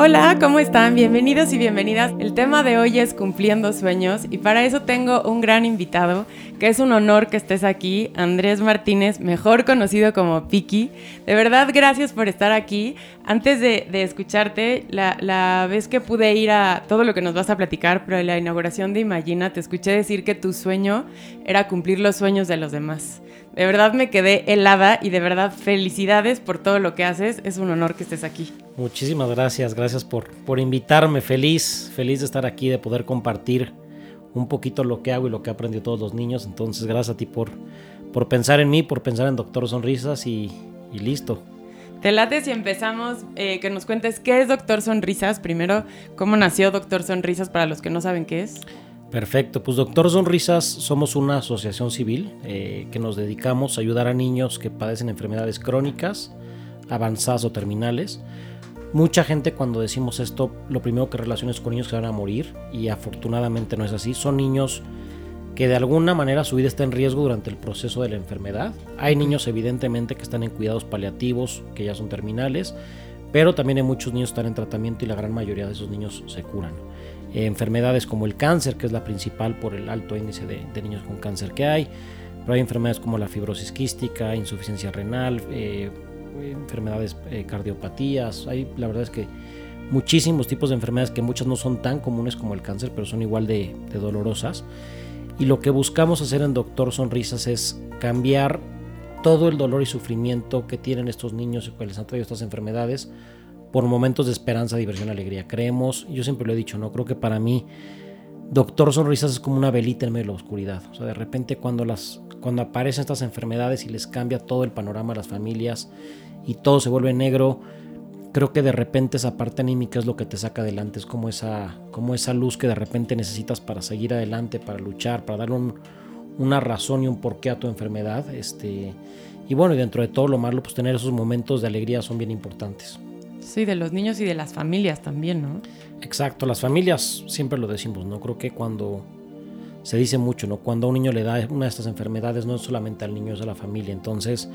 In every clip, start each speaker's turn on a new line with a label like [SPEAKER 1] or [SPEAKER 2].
[SPEAKER 1] Hola, ¿cómo están? Bienvenidos y bienvenidas. El tema de hoy es cumpliendo sueños y para eso tengo un gran invitado, que es un honor que estés aquí, Andrés Martínez, mejor conocido como Piki. De verdad, gracias por estar aquí. Antes de, escucharte, la, la, vez que pude ir a todo lo que nos vas a platicar, pero en la inauguración de Imagina, te escuché decir que tu sueño era cumplir los sueños de los demás. De verdad me quedé helada y de verdad felicidades por todo lo que haces. Es un honor que estés aquí.
[SPEAKER 2] Muchísimas gracias, gracias por, por invitarme. Feliz, feliz de estar aquí, de poder compartir un poquito lo que hago y lo que aprendido todos los niños. Entonces, gracias a ti por, por pensar en mí, por pensar en Doctor Sonrisas y, listo.
[SPEAKER 1] Te late si empezamos, eh, que nos cuentes qué es Doctor Sonrisas. Primero, cómo nació Doctor Sonrisas para los que no saben qué es.
[SPEAKER 2] Perfecto, pues Doctor Sonrisas somos una asociación civil eh, que nos dedicamos a ayudar a niños que padecen enfermedades crónicas, avanzadas o terminales. Mucha gente cuando decimos esto, lo primero que relaciona es con niños que van a morir y afortunadamente no es así. Son niños que de alguna manera su vida está en riesgo durante el proceso de la enfermedad. Hay niños evidentemente que están en cuidados paliativos, que ya son terminales, pero también hay muchos niños que están en tratamiento y la gran mayoría de esos niños se curan. Eh, enfermedades como el cáncer, que es la principal por el alto índice de, niños con cáncer que hay, pero hay enfermedades como la fibrosis quística, insuficiencia renal, eh, enfermedades eh, cardiopatías, hay la verdad es que muchísimos tipos de enfermedades que muchas no son tan comunes como el cáncer, pero son igual de, dolorosas. Y lo que buscamos hacer en Doctor Sonrisas es cambiar todo el dolor y sufrimiento que tienen estos niños y que les han traído estas enfermedades por momentos de esperanza, diversión, alegría. Creemos, yo siempre lo he dicho, no creo que para mí Doctor Sonrisas es como una velita en medio de la oscuridad. O sea, de repente cuando las cuando aparecen estas enfermedades y les cambia todo el panorama a las familias y todo se vuelve negro, creo que de repente esa parte anímica es lo que te saca adelante, es como esa como esa luz que de repente necesitas para seguir adelante, para luchar, para darle una razón y un porqué a tu enfermedad, este y bueno, y dentro de todo lo malo, pues tener esos momentos de alegría son bien importantes.
[SPEAKER 1] Sí, de los niños y de las familias también, ¿no?
[SPEAKER 2] Exacto, las familias siempre lo decimos, ¿no? Creo que cuando se dice mucho, ¿no? Cuando a un niño le da una de estas enfermedades, no es solamente al niño, es a la familia. Entonces,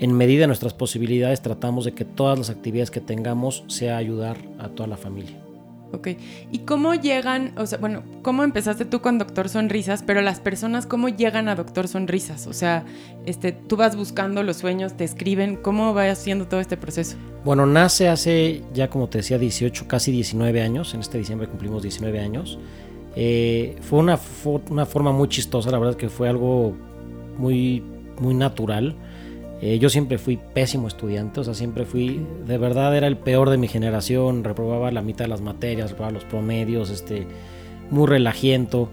[SPEAKER 2] en medida de nuestras posibilidades, tratamos de que todas las actividades que tengamos sea ayudar a toda la familia.
[SPEAKER 1] Ok. ¿Y cómo llegan, o sea, bueno, cómo empezaste tú con Doctor Sonrisas, pero las personas, cómo llegan a Doctor Sonrisas? O sea, este, tú vas buscando los sueños, te escriben, ¿cómo va haciendo todo este proceso?
[SPEAKER 2] Bueno, nace hace ya, como te decía, 18, casi 19 años. En este diciembre cumplimos 19 años. Eh, fue una, una forma muy chistosa, la verdad que fue algo muy, muy natural. Eh, yo siempre fui pésimo estudiante, o sea, siempre fui, de verdad era el peor de mi generación, reprobaba la mitad de las materias, reprobaba los promedios, este, muy relajiento.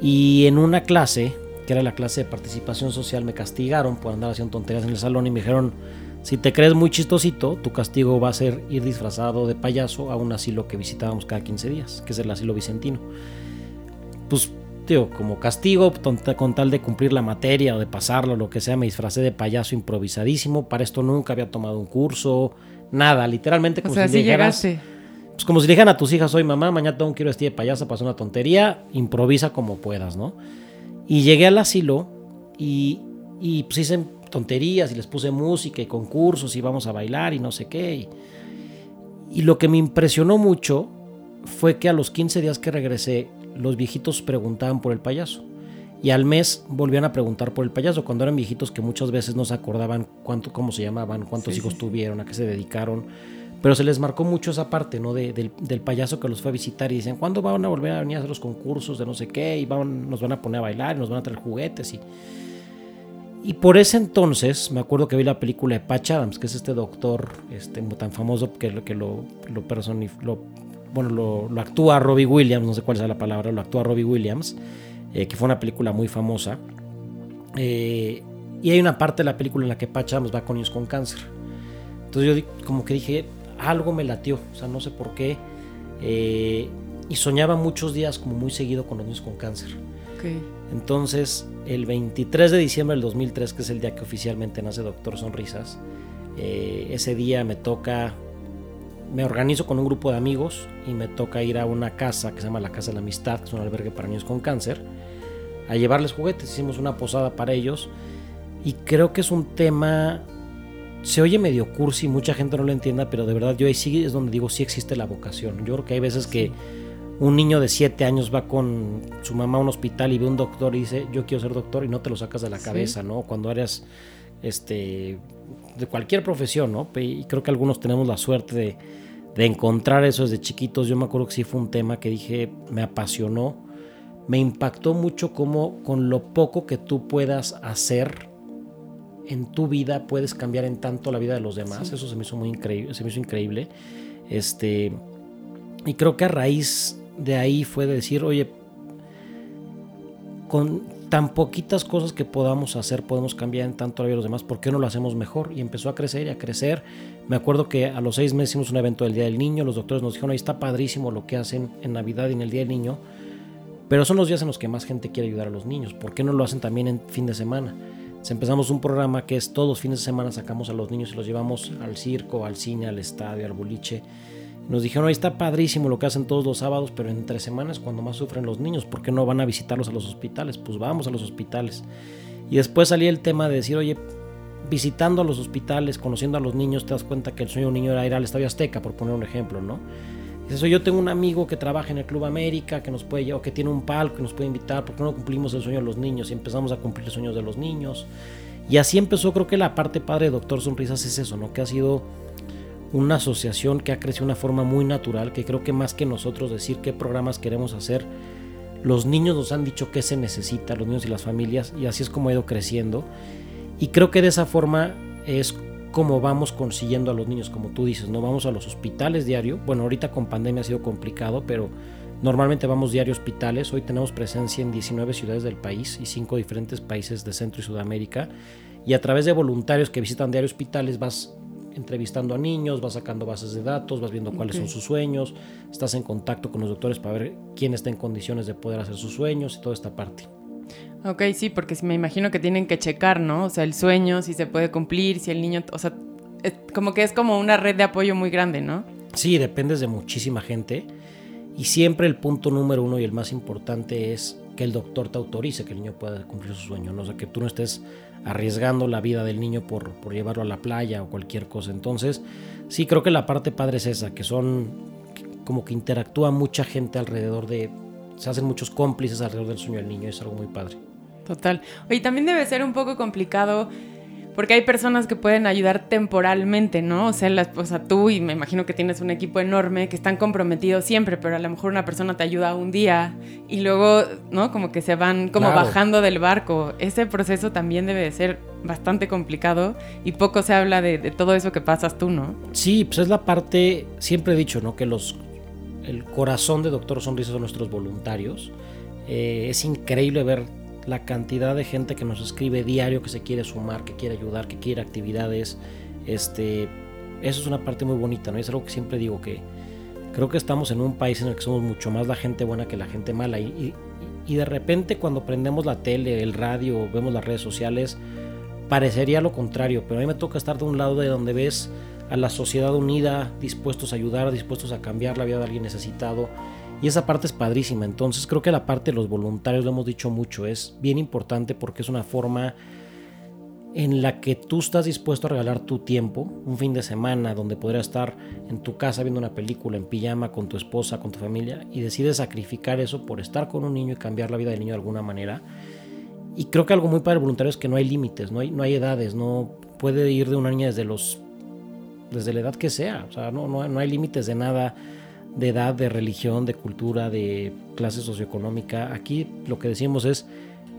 [SPEAKER 2] Y en una clase, que era la clase de participación social, me castigaron por andar haciendo tonterías en el salón y me dijeron, si te crees muy chistosito, tu castigo va a ser ir disfrazado de payaso a un asilo que visitábamos cada 15 días, que es el asilo vicentino. Pues como castigo, con tal de cumplir la materia o de pasarlo, lo que sea, me disfracé de payaso improvisadísimo. Para esto nunca había tomado un curso, nada, literalmente
[SPEAKER 1] como si dijeras.
[SPEAKER 2] Pues como si dijeran a tus hijas, hoy mamá, mañana tengo que ir vestir de payaso, pasó una tontería, improvisa como puedas, ¿no? Y llegué al asilo y, y pues hice tonterías y les puse música y concursos y vamos a bailar y no sé qué. y lo que me impresionó mucho fue que a los 15 días que regresé, los viejitos preguntaban por el payaso. Y al mes volvían a preguntar por el payaso, cuando eran viejitos que muchas veces no se acordaban cuánto, cómo se llamaban, cuántos hijos tuvieron, a qué se dedicaron. Pero se les marcó mucho esa parte, ¿no? del, payaso que los fue a visitar y dicen, ¿cuándo van a volver a venir a hacer los concursos de no sé qué? Y van, nos van a poner a bailar y nos van a traer juguetes. Y, y por ese entonces, me acuerdo que vi la película de Patch Adams, que es este doctor este, tan famoso que, que lo, lo, lo bueno, lo, actúa Robbie Williams, no sé cuál es la palabra, lo actúa Robbie Williams, eh, que fue una película muy famosa. Eh, y hay una parte de la película en la que Patch va con niños con cáncer. Entonces yo como que dije, algo me latió, o sea, no sé por qué. Eh, y soñaba muchos días como muy seguido con los niños con cáncer. Entonces, el 23 de diciembre del 2003, que es el día que oficialmente nace Doctor Sonrisas, ese día me toca, me organizo con un grupo de amigos y me toca ir a una casa que se llama la Casa de la Amistad, que es un albergue para niños con cáncer, a llevarles juguetes. Hicimos una posada para ellos y creo que es un tema, se oye medio cursi, mucha gente no lo entienda, pero de verdad yo ahí sí es donde digo, sí existe la vocación. Yo creo que hay veces que un niño de 7 años va con su mamá a un hospital y ve un doctor y dice, yo quiero ser doctor y no te lo sacas de la cabeza, ¿no? Cuando eres este, de cualquier profesión, ¿no? Y creo que algunos tenemos la suerte de, de encontrar eso desde chiquitos. Yo me acuerdo que sí fue un tema que dije, me apasionó, me impactó mucho como con lo poco que tú puedas hacer en tu vida puedes cambiar en tanto la vida de los demás. Eso se me hizo muy increíble, se me hizo increíble. Este, y creo que a raíz de ahí fue de decir, oye, con tan poquitas cosas que podamos hacer, podemos cambiar en tanto la vida de los demás, ¿por qué no lo hacemos mejor? Y empezó a crecer y a crecer. Me acuerdo que a los seis meses hicimos un evento del Día del Niño, los doctores nos dijeron, ahí está padrísimo lo que hacen en Navidad y en el Día del Niño, pero son los días en los que más gente quiere ayudar a los niños, ¿por qué no lo hacen también en fin de semana? empezamos un programa que es todos los fines de semana sacamos a los niños y los llevamos al circo, al cine, al estadio, al boliche nos dijeron, ahí está padrísimo lo que hacen todos los sábados, pero entre semanas cuando más sufren los niños, ¿por qué no van a visitarlos a los hospitales? Pues vamos a los hospitales. Y después salía el tema de decir, oye, visitando a los hospitales, conociendo a los niños, te das cuenta que el sueño de un niño era ir al Estadio Azteca, por poner un ejemplo, ¿no? Eso yo tengo un amigo que trabaja en el Club América, que nos puede, o que tiene un palco, que nos puede invitar, ¿por qué no cumplimos el sueño de los niños? Y empezamos a cumplir los sueños de los niños. Y así empezó, creo que la parte padre Doctor Sonrisas es eso, ¿no? Que ha sido una asociación que ha crecido de una forma muy natural, que creo que más que nosotros decir qué programas queremos hacer, los niños nos han dicho qué se necesita, los niños y las familias, y así es como ha ido creciendo. Y creo que de esa forma es como vamos consiguiendo a los niños, como tú dices, no vamos a los hospitales diario. Bueno, ahorita con pandemia ha sido complicado, pero normalmente vamos diario a hospitales. Hoy tenemos presencia en 19 ciudades del país y 5 diferentes países de Centro y Sudamérica. Y a través de voluntarios que visitan diario hospitales vas entrevistando a niños, vas sacando bases de datos, vas viendo cuáles son sus sueños, estás en contacto con los doctores para ver quién está en condiciones de poder hacer sus sueños y toda esta parte.
[SPEAKER 1] Ok, sí, porque me imagino que tienen que checar, ¿no? O sea, el sueño, si se puede cumplir, si el niño, o sea, como que es como una red de apoyo muy grande, ¿no?
[SPEAKER 2] Sí, dependes de muchísima gente y siempre el punto número uno y el más importante es que el doctor te autorice que el niño pueda cumplir su sueño, ¿no? O sea, que tú no estés arriesgando la vida del niño por, por llevarlo a la playa o cualquier cosa. Entonces, sí, creo que la parte padre es esa, que son como que interactúa mucha gente alrededor de, se hacen muchos cómplices alrededor del sueño del niño, es algo muy padre.
[SPEAKER 1] Total. Oye, también debe ser un poco complicado porque hay personas que pueden ayudar temporalmente, ¿no? O sea, la, o tú y me imagino que tienes un equipo enorme que están comprometidos siempre, pero a lo mejor una persona te ayuda un día y luego, ¿no? Como que se van como bajando del barco. Ese proceso también debe de ser bastante complicado y poco se habla de, todo eso que pasas tú, ¿no?
[SPEAKER 2] Sí, pues es la parte, siempre he dicho, ¿no? Que los, el corazón de Doctor Sonrisa son nuestros voluntarios. Eh, es increíble ver la cantidad de gente que nos escribe diario que se quiere sumar, que quiere ayudar, que quiere actividades. Este, eso es una parte muy bonita, ¿no? Es algo que siempre digo que creo que estamos en un país en el que somos mucho más la gente buena que la gente mala. Y, y, de repente cuando prendemos la tele, el radio, vemos las redes sociales, parecería lo contrario. Pero a mí me toca estar de un lado de donde ves a la sociedad unida, dispuestos a ayudar, dispuestos a cambiar la vida de alguien necesitado y esa parte es padrísima. Entonces creo que la parte de los voluntarios, lo hemos dicho mucho, es bien importante porque es una forma en la que tú estás dispuesto a regalar tu tiempo, un fin de semana donde podrías estar en tu casa viendo una película en pijama con tu esposa, con tu familia, y decides sacrificar eso por estar con un niño y cambiar la vida del niño de alguna manera. Y creo que algo muy padre voluntario es que no hay límites, no hay, no hay edades, no puede ir de una niña desde los desde la edad que sea, o sea, no, no, no hay límites de nada de edad, de religión, de cultura, de clase socioeconómica. Aquí lo que decimos es,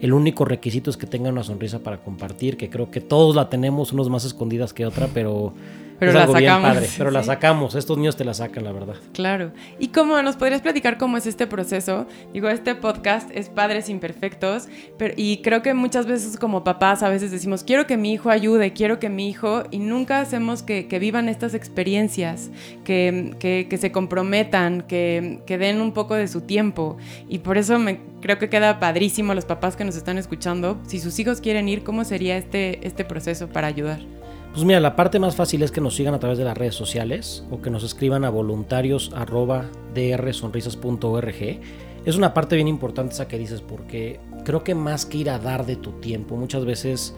[SPEAKER 2] el único requisito es que tengan una sonrisa para compartir, que creo que todos la tenemos, unos más escondidas que otra, pero,
[SPEAKER 1] Pero
[SPEAKER 2] es
[SPEAKER 1] la
[SPEAKER 2] algo bien
[SPEAKER 1] sacamos.
[SPEAKER 2] padre, pero la
[SPEAKER 1] Sí.
[SPEAKER 2] sacamos. Estos niños te la sacan, la verdad.
[SPEAKER 1] Claro. ¿Y cómo nos podrías platicar cómo es este proceso? Digo, este podcast es Padres Imperfectos, pero, y creo que muchas veces como papás a veces decimos, quiero que mi hijo ayude, quiero que mi hijo, y nunca hacemos que, que vivan estas experiencias, que, que- que se comprometan, que, que den un poco de su tiempo. Y por eso me creo que queda padrísimo a los papás que nos están escuchando. Si sus hijos quieren ir, ¿cómo sería este, este proceso para ayudar?
[SPEAKER 2] Pues mira, la parte más fácil es que nos sigan a través de las redes sociales o que nos escriban a voluntarios.drsonrisas.org. Es una parte bien importante esa que dices porque creo que más que ir a dar de tu tiempo, muchas veces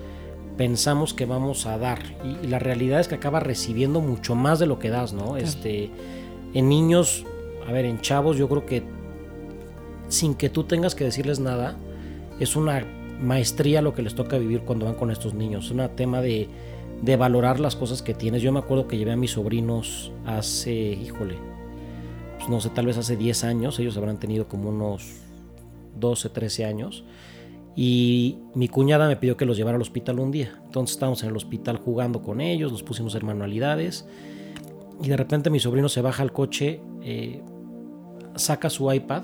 [SPEAKER 2] pensamos que vamos a dar y, y la realidad es que acabas recibiendo mucho más de lo que das, ¿no? Este, en niños, a ver, en chavos yo creo que sin que tú tengas que decirles nada, es una maestría lo que les toca vivir cuando van con estos niños. Es un tema de, de valorar las cosas que tienes. Yo me acuerdo que llevé a mis sobrinos hace, híjole, pues no sé, tal vez hace 10 años, ellos habrán tenido como unos 12, 13 años. Y mi cuñada me pidió que los llevara al hospital un día. Entonces estábamos en el hospital jugando con ellos, nos pusimos hacer manualidades. Y de repente mi sobrino se baja al coche, eh, saca su iPad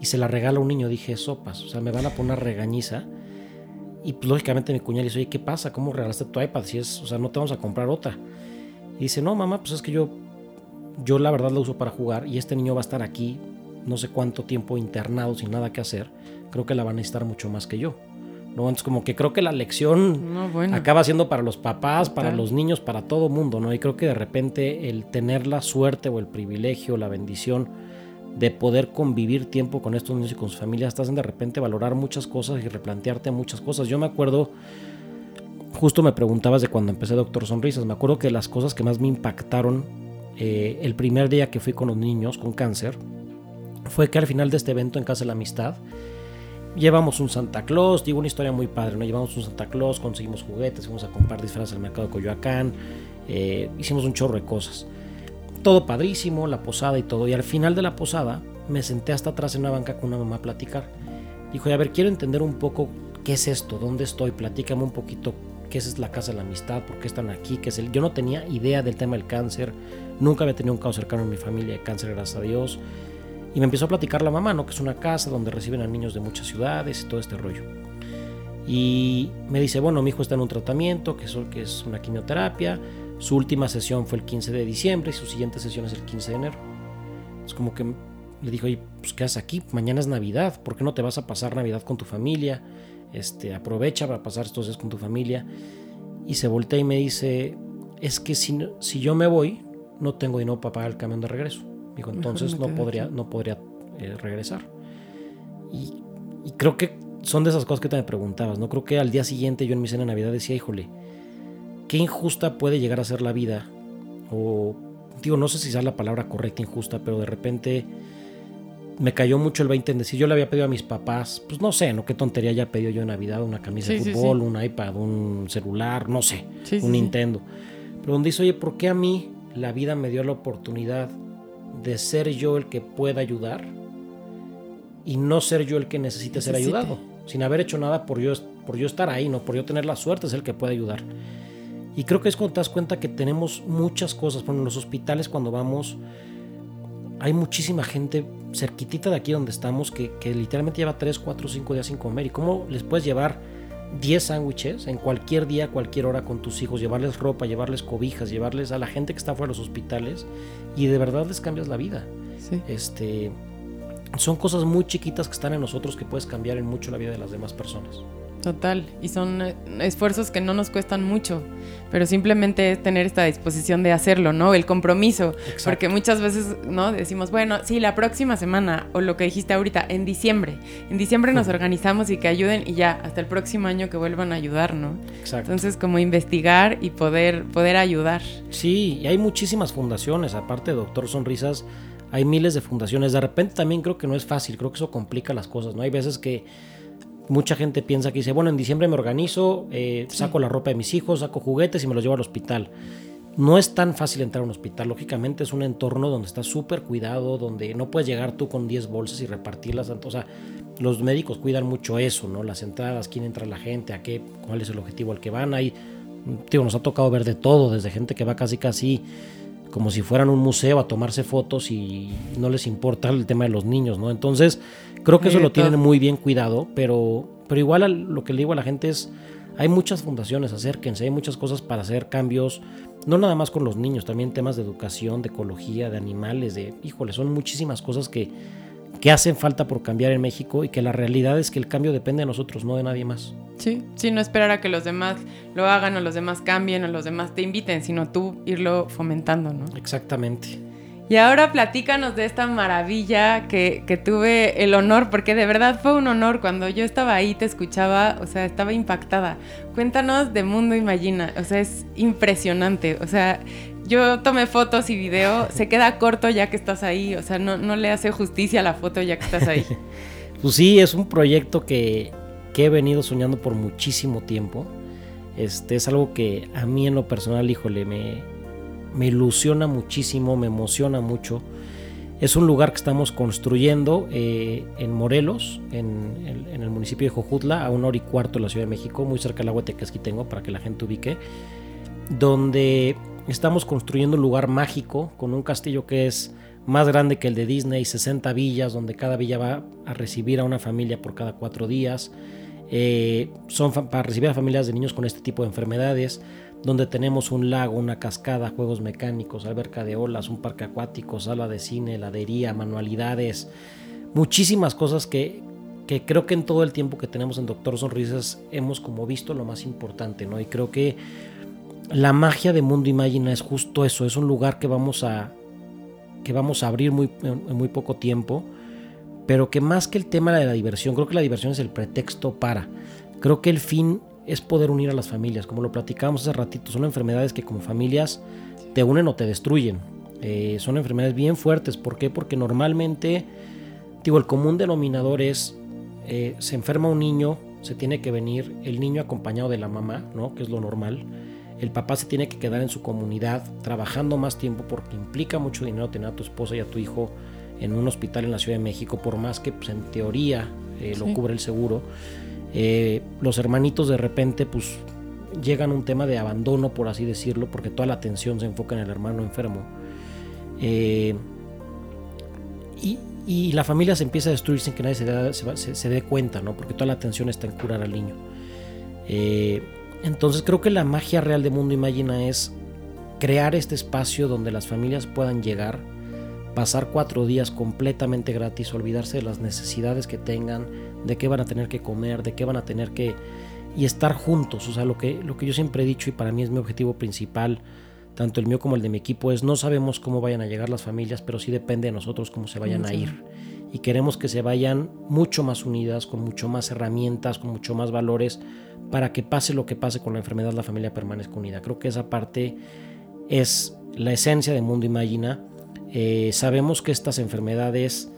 [SPEAKER 2] y se la regala a un niño. Dije, sopas, o sea, me van a poner regañiza. Y pues, lógicamente mi cuñada le dice, oye, ¿qué pasa? ¿Cómo regalaste tu iPad? Si es, o sea, no te vamos a comprar otra. Y dice, no, mamá, pues es que yo, yo la verdad la uso para jugar y este niño va a estar aquí no sé cuánto tiempo internado sin nada que hacer. Creo que la va a necesitar mucho más que yo. ¿no? Entonces como que creo que la lección
[SPEAKER 1] No, bueno.
[SPEAKER 2] acaba siendo para los papás, para
[SPEAKER 1] Total.
[SPEAKER 2] los niños, para todo mundo, ¿no? Y creo que de repente el tener la suerte o el privilegio, la bendición de poder convivir tiempo con estos niños y con sus familias, te hacen de repente valorar muchas cosas y replantearte muchas cosas. Yo me acuerdo, justo me preguntabas de cuando empecé Doctor Sonrisas, me acuerdo que las cosas que más me impactaron eh, el primer día que fui con los niños con cáncer fue que al final de este evento en Casa de la Amistad, llevamos un Santa Claus, digo una historia muy padre, ¿no? Llevamos un Santa Claus, conseguimos juguetes, fuimos a comprar disfraces al mercado de Coyoacán, eh, hicimos un chorro de cosas. Todo padrísimo, la posada y todo. Y al final de la posada me senté hasta atrás en una banca con una mamá a platicar. Dijo, a ver, quiero entender un poco qué es esto, dónde estoy, platícame un poquito qué es la casa de la amistad, por qué están aquí, qué es el... Yo no tenía idea del tema del cáncer, nunca había tenido un caso cercano en mi familia de cáncer, gracias a Dios. Y me empezó a platicar la mamá, ¿no? Que es una casa donde reciben a niños de muchas ciudades y todo este rollo. Y me dice, bueno, mi hijo está en un tratamiento, que es, que es una quimioterapia. Su última sesión fue el 15 de diciembre y su siguiente sesión es el 15 de enero. Es como que le dijo, oye, pues ¿qué haces aquí? Mañana es Navidad, ¿por qué no te vas a pasar Navidad con tu familia? Este, aprovecha para pasar estos días con tu familia. Y se voltea y me dice, es que si, si yo me voy, no tengo dinero para pagar el camión de regreso. Digo, entonces no podría, no podría eh, regresar. Y, y creo que son de esas cosas que te me preguntabas, ¿no? Creo que al día siguiente yo en mi cena de Navidad decía, híjole, qué injusta puede llegar a ser la vida. O, digo, no sé si sea la palabra correcta, injusta, pero de repente me cayó mucho el 20 en decir, yo le había pedido a mis papás, pues no sé, ¿no? Qué tontería ya pedido yo en Navidad, una camisa
[SPEAKER 1] Sí,
[SPEAKER 2] de fútbol,
[SPEAKER 1] sí.
[SPEAKER 2] un iPad, un celular, no sé, un. Nintendo. Pero donde dice, oye, ¿por qué a mí la vida me dio la oportunidad de ser yo el que pueda ayudar y no ser yo el que necesite ser ayudado? Sin haber hecho nada por yo, por yo estar ahí, no por yo tener la suerte, es el que puede ayudar. Y creo que es cuando te das cuenta que tenemos muchas cosas. Ejemplo, en los hospitales cuando vamos, hay muchísima gente cerquitita de aquí donde estamos que, que literalmente lleva 3, 4, 5 días sin comer. ¿Y cómo les puedes llevar 10 sándwiches en cualquier día, cualquier hora con tus hijos? Llevarles ropa, llevarles cobijas, llevarles a la gente que está fuera de los hospitales y de verdad les cambias la vida.
[SPEAKER 1] Sí.
[SPEAKER 2] Este, son cosas muy chiquitas que están en nosotros que puedes cambiar en mucho la vida de las demás personas.
[SPEAKER 1] Total, y son eh, esfuerzos que no nos cuestan mucho, pero simplemente es tener esta disposición de hacerlo, ¿no? El compromiso,
[SPEAKER 2] Exacto.
[SPEAKER 1] porque muchas veces, ¿no? Decimos, bueno, sí, la próxima semana, o lo que dijiste ahorita, en diciembre. En diciembre nos organizamos y que ayuden y ya, hasta el próximo año que vuelvan a ayudar, ¿no?
[SPEAKER 2] Exacto.
[SPEAKER 1] Entonces, como investigar y poder, poder ayudar.
[SPEAKER 2] Sí, y hay muchísimas fundaciones, aparte de Doctor Sonrisas, hay miles de fundaciones. De repente también creo que no es fácil, creo que eso complica las cosas, ¿no? Hay veces que mucha gente piensa que dice, bueno, en diciembre me organizo, eh, saco la ropa de mis hijos, saco juguetes y me los llevo al hospital. No es tan fácil entrar a un hospital, lógicamente es un entorno donde está súper cuidado, donde no puedes llegar tú con 10 bolsas y repartirlas, o sea, los médicos cuidan mucho eso, ¿no? Las entradas, quién entra la gente, a qué, cuál es el objetivo al que van, hay Digo, nos ha tocado ver de todo, desde gente que va casi casi como si fueran un museo a tomarse fotos y no les importa el tema de los niños, ¿no? Entonces, creo que eso lo tienen muy bien cuidado, pero, pero igual lo que le digo a la gente es, hay muchas fundaciones, acérquense, hay muchas cosas para hacer cambios, no nada más con los niños, también temas de educación, de ecología, de animales, de, híjole, son muchísimas cosas que que hacen falta por cambiar en México y que la realidad es que el cambio depende de nosotros, no de nadie más.
[SPEAKER 1] Sí, sí, no esperar a que los demás lo hagan o los demás cambien o los demás te inviten, sino tú irlo fomentando, ¿no?
[SPEAKER 2] Exactamente.
[SPEAKER 1] Y ahora platícanos de esta maravilla que, que, tuve el honor, porque de verdad fue un honor cuando yo estaba ahí, te escuchaba, o sea, estaba impactada. Cuéntanos de Mundo Imagina, o sea, es impresionante, o sea, yo tomé fotos y video, se queda corto ya que estás ahí, o sea, no, no le hace justicia a la foto ya que estás ahí.
[SPEAKER 2] pues sí, es un proyecto que, que, he venido soñando por muchísimo tiempo. Este es algo que a mí en lo personal, híjole, me, me ilusiona muchísimo, me emociona mucho. Es un lugar que estamos construyendo eh, en Morelos, en, el municipio de Jojutla, a una hora y cuarto de la Ciudad de México, muy cerca del agua que aquí tengo para que la gente ubique, donde Estamos construyendo un lugar mágico con un castillo que es más grande que el de Disney, 60 villas, donde cada villa va a recibir a una familia por cada cuatro días. Eh, son para recibir a familias de niños con este tipo de enfermedades, donde tenemos un lago, una cascada, juegos mecánicos, alberca de olas, un parque acuático, sala de cine, heladería, manualidades, muchísimas cosas que, que creo que en todo el tiempo que tenemos en Doctor Sonrisas hemos como visto lo más importante, ¿no? Y creo que la magia de Mundo Imagina es justo eso, es un lugar que vamos a, que vamos a abrir muy, en muy poco tiempo, pero que más que el tema de la diversión, creo que la diversión es el pretexto para, creo que el fin es poder unir a las familias, como lo platicábamos hace ratito, son enfermedades que como familias te unen o te destruyen, eh, son enfermedades bien fuertes, ¿por qué? Porque normalmente, digo, el común denominador es, eh, se enferma un niño, se tiene que venir el niño acompañado de la mamá, ¿no? Que es lo normal el papá se tiene que quedar en su comunidad trabajando más tiempo porque implica mucho dinero tener a tu esposa y a tu hijo en un hospital en la Ciudad de México, por más que pues, en teoría eh, lo cubre el seguro. Eh, los hermanitos de repente pues llegan a un tema de abandono, por así decirlo, porque toda la atención se enfoca en el hermano enfermo. Eh, y, la familia se empieza a destruir sin que nadie se, dé cuenta, ¿no? Porque toda la atención está en curar al niño. Entonces creo que la magia real de Mundo Imagina es crear este espacio donde las familias puedan llegar, pasar cuatro días completamente gratis, olvidarse de las necesidades que tengan, de qué van a tener que comer, de qué van a tener que... y estar juntos. O sea, lo que, lo que yo siempre he dicho y para mí es mi objetivo principal, tanto el mío como el de mi equipo, es no sabemos cómo vayan a llegar las familias, pero sí depende de nosotros cómo se vayan a ir. Y queremos que se vayan mucho más unidas, con mucho más herramientas, con mucho más valores para que pase lo que pase con la enfermedad, la familia permanezca unida. Creo que esa parte es la esencia de Mundo Imagina. Eh, sabemos que estas enfermedades,